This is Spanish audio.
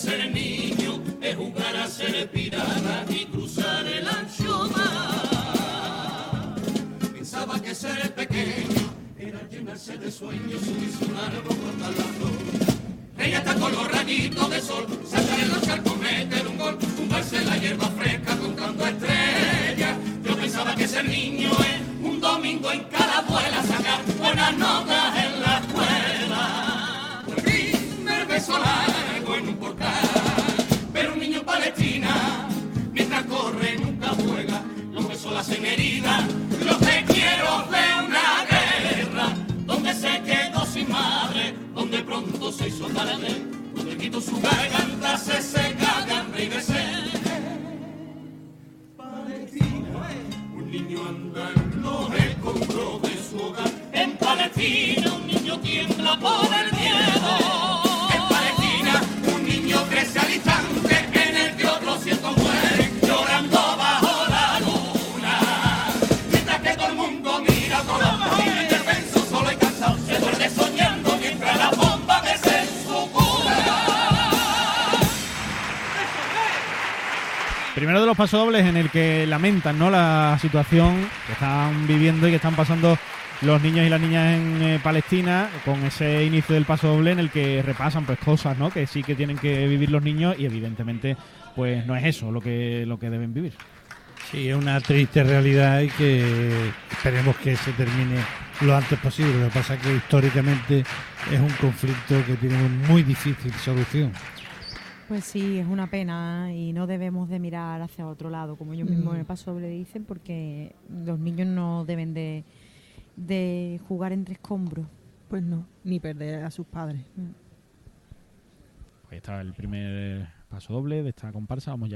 ser niño es jugar a ser pirata y cruzar el ancho mar. Pensaba que ser pequeño era llenarse de sueños, subirse un árbol cortar flor. Ella está con los rayitos de sol, saltar en los charcos, meter un gol, tumbarse la hierba fresca contando estrellas. Yo pensaba que ser niño es un domingo en cada abuela sacar buenas notas tarde, donde quito su garganta, se seca de hambre y de. Palestina, un niño anda en los de su hogar. En Palestina un niño tiembla por el Primero de los pasodobles en el que lamentan ¿no? la situación que están viviendo y que están pasando los niños y las niñas en eh, Palestina con ese inicio del pasodoble en el que repasan pues cosas ¿no? que sí que tienen que vivir los niños y evidentemente pues no es eso lo que lo que deben vivir. Sí, es una triste realidad y que esperemos que se termine lo antes posible. Lo que pasa es que históricamente es un conflicto que tiene muy difícil solución. Pues sí, es una pena y no debemos de mirar hacia otro lado, como ellos mismos Mm. en el paso le dicen, porque los niños no deben de, de jugar entre escombros. Pues no, ni perder a sus padres. Pues está el primer pasodoble de esta comparsa, vamos ya